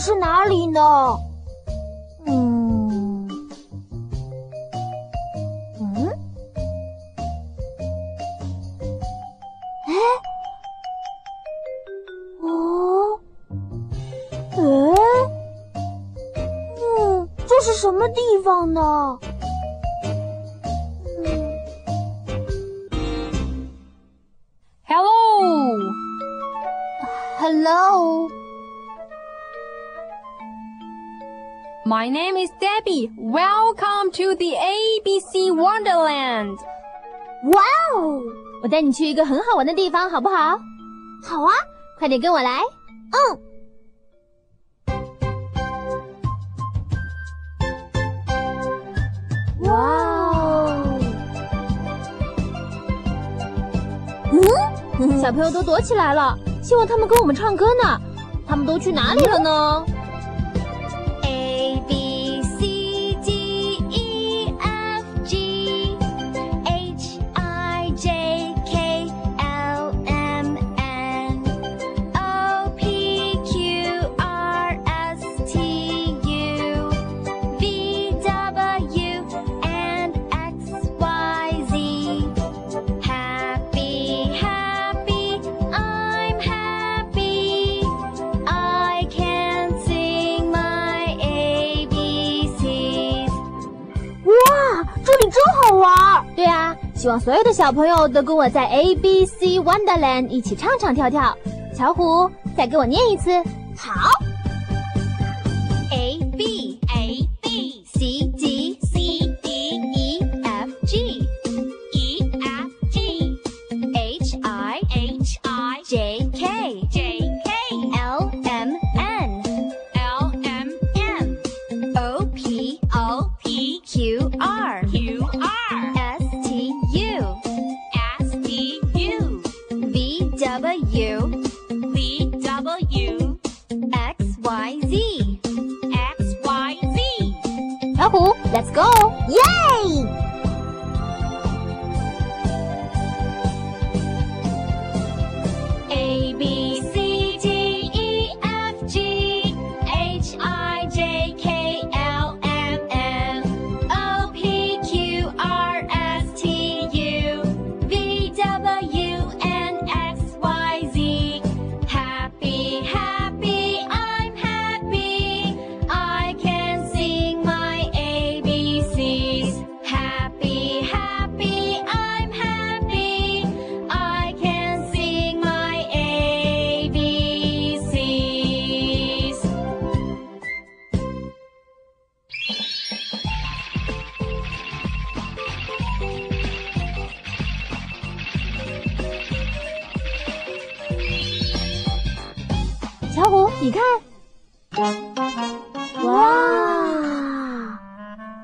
是哪里呢？嗯？嗯，哎，哦，哎，嗯，这是什么地方呢？嗯。Hello，，Hello，my name is Debbie. Welcome to the ABC Wonderland. 哇哦，我带你去一个很好玩的地方，好不好？好啊，快点跟我来。嗯。哇哦！嗯，小朋友都躲起来了，希望他们跟我们唱歌呢。他们都去哪里了呢？好玩！对啊，希望所有的小朋友都跟我在 A B C Wonderland 一起唱唱跳跳。巧虎，再给我念一次。好，W V W X Y Z X Y Z. Oh, let's go! Yay!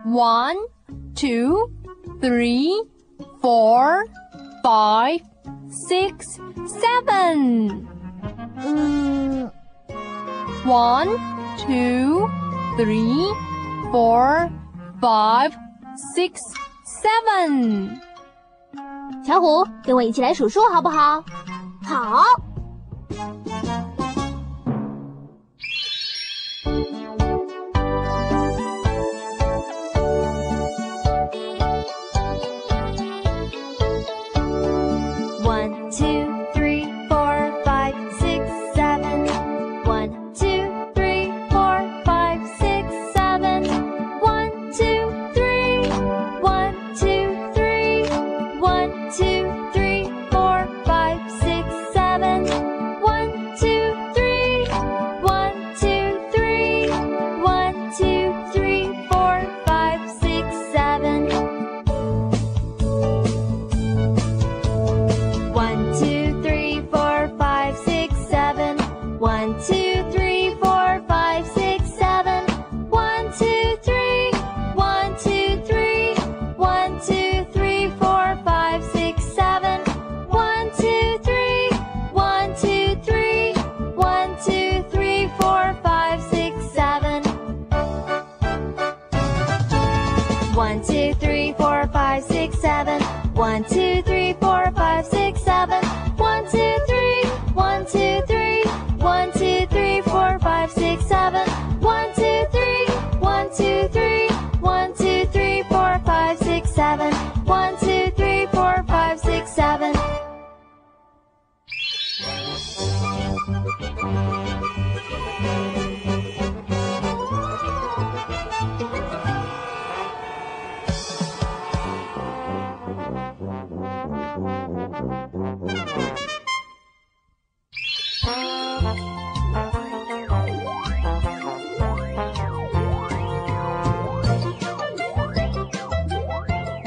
One, two, three, four, five, six, seven. 嗯， One, two, three, four, five, six, seven. 巧虎，跟我一起来数数好不好？好，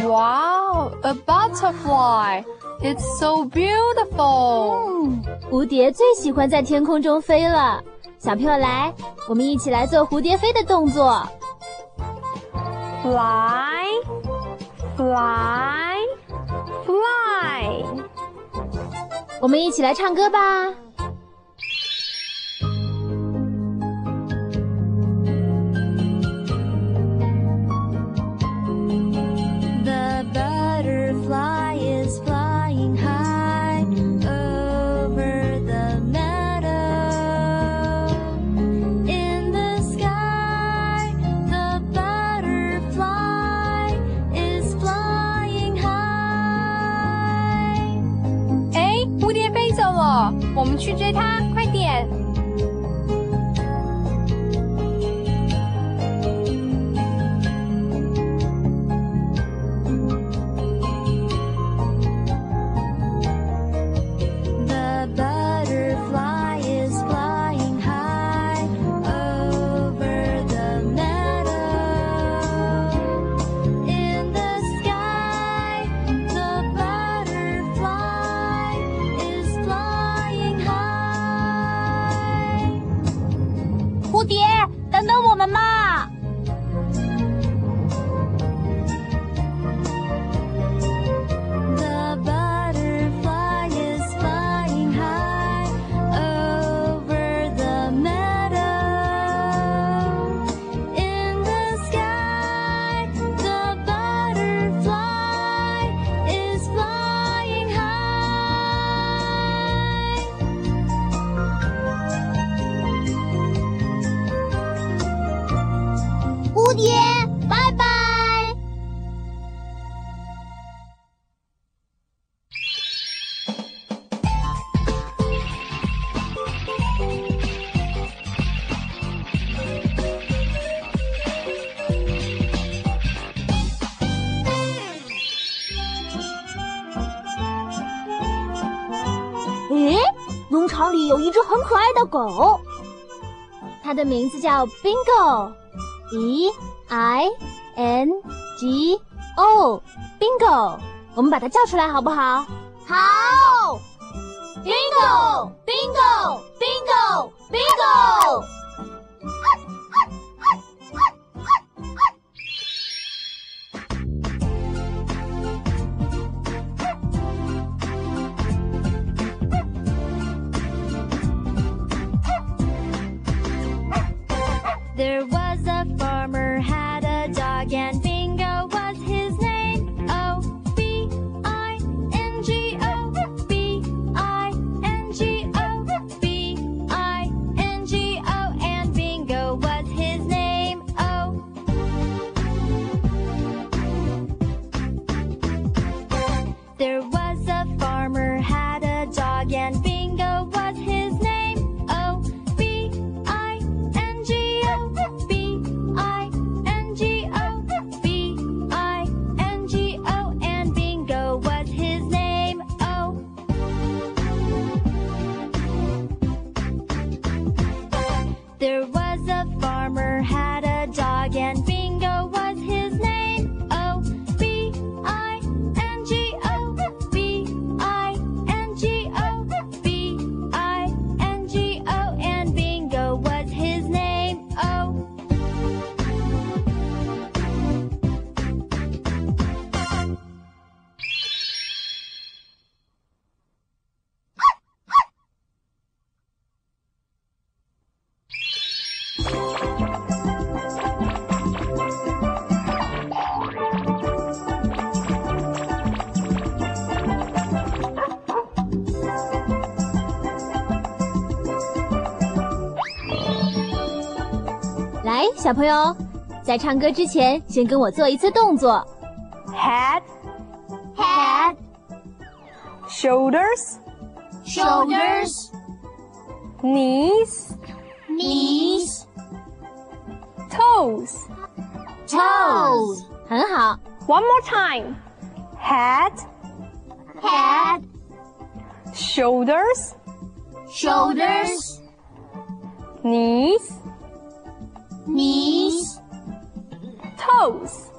Wow, a butterfly. It's so beautiful. 蝴蝶最喜欢在天空中飞了。小朋友来，我们一起来做蝴蝶飞的动作。Fly, fly, fly. 我们一起来唱歌吧。农场里有一只很可爱的狗，它的名字叫 Bingo，B I N G O，Bingo。我们把它叫出来好不好？好，bingo，bingo，bingo，bingo。There was a farmer 小朋友，在唱歌之前，先跟我做一次动作：head, head, shoulders, shoulders, knees, knees, toes, toes。很好。One more time: head, head, shoulders, shoulders, knees. knees, toes,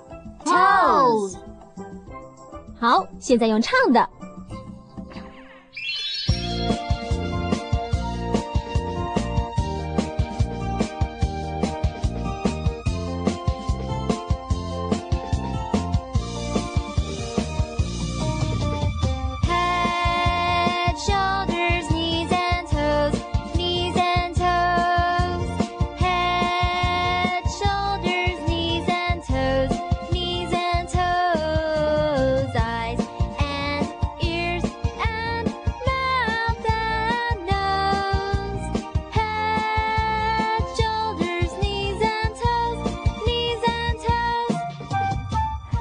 toes。好，现在用唱的。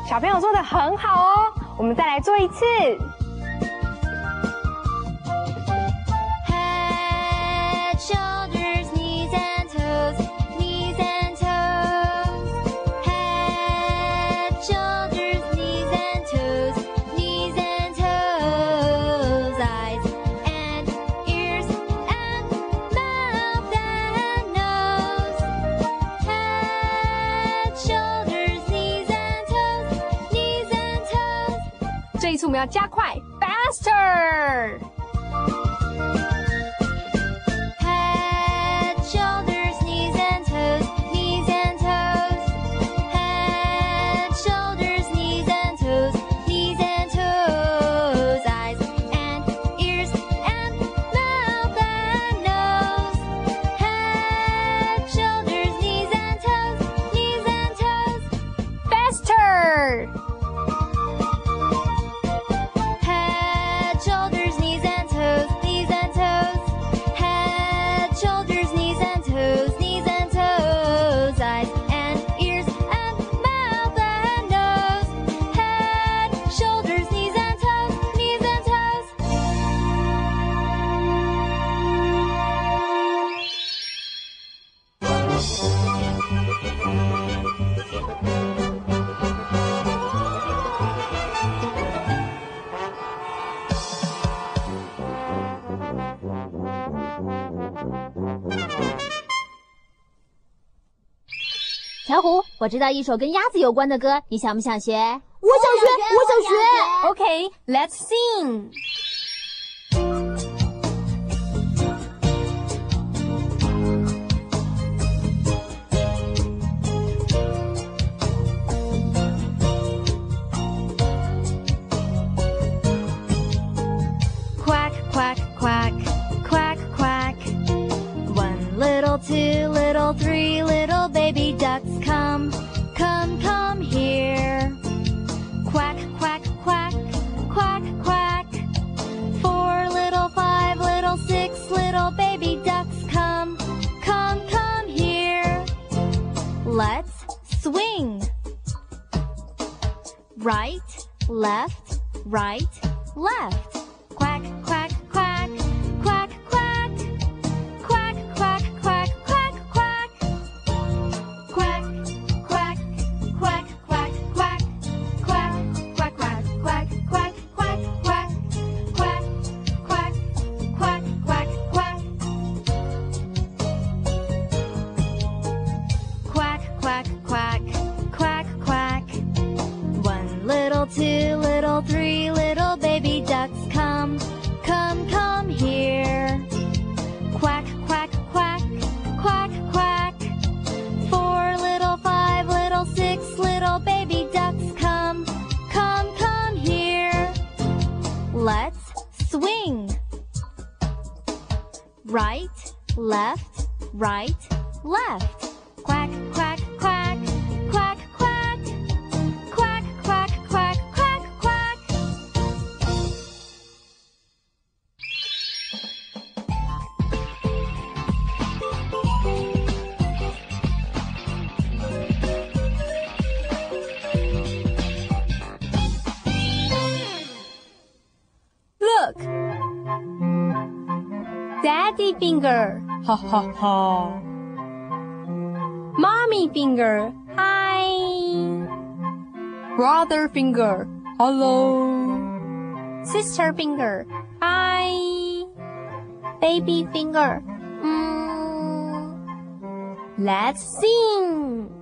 小朋友做的很好哦我们再来做一次。这一次我们要加快 faster 小虎我知道一首跟鸭子有关的歌你想不想学？我想学我想学 ok let's sing left, right, left. Quack, quack, quack. Quack, quack. Quack, quack, quack, quack, quack. Look! Daddy finger ha ha ha. Mommy finger, hi. Brother finger, hello. Sister finger, hi. Baby finger, mm. Let's sing.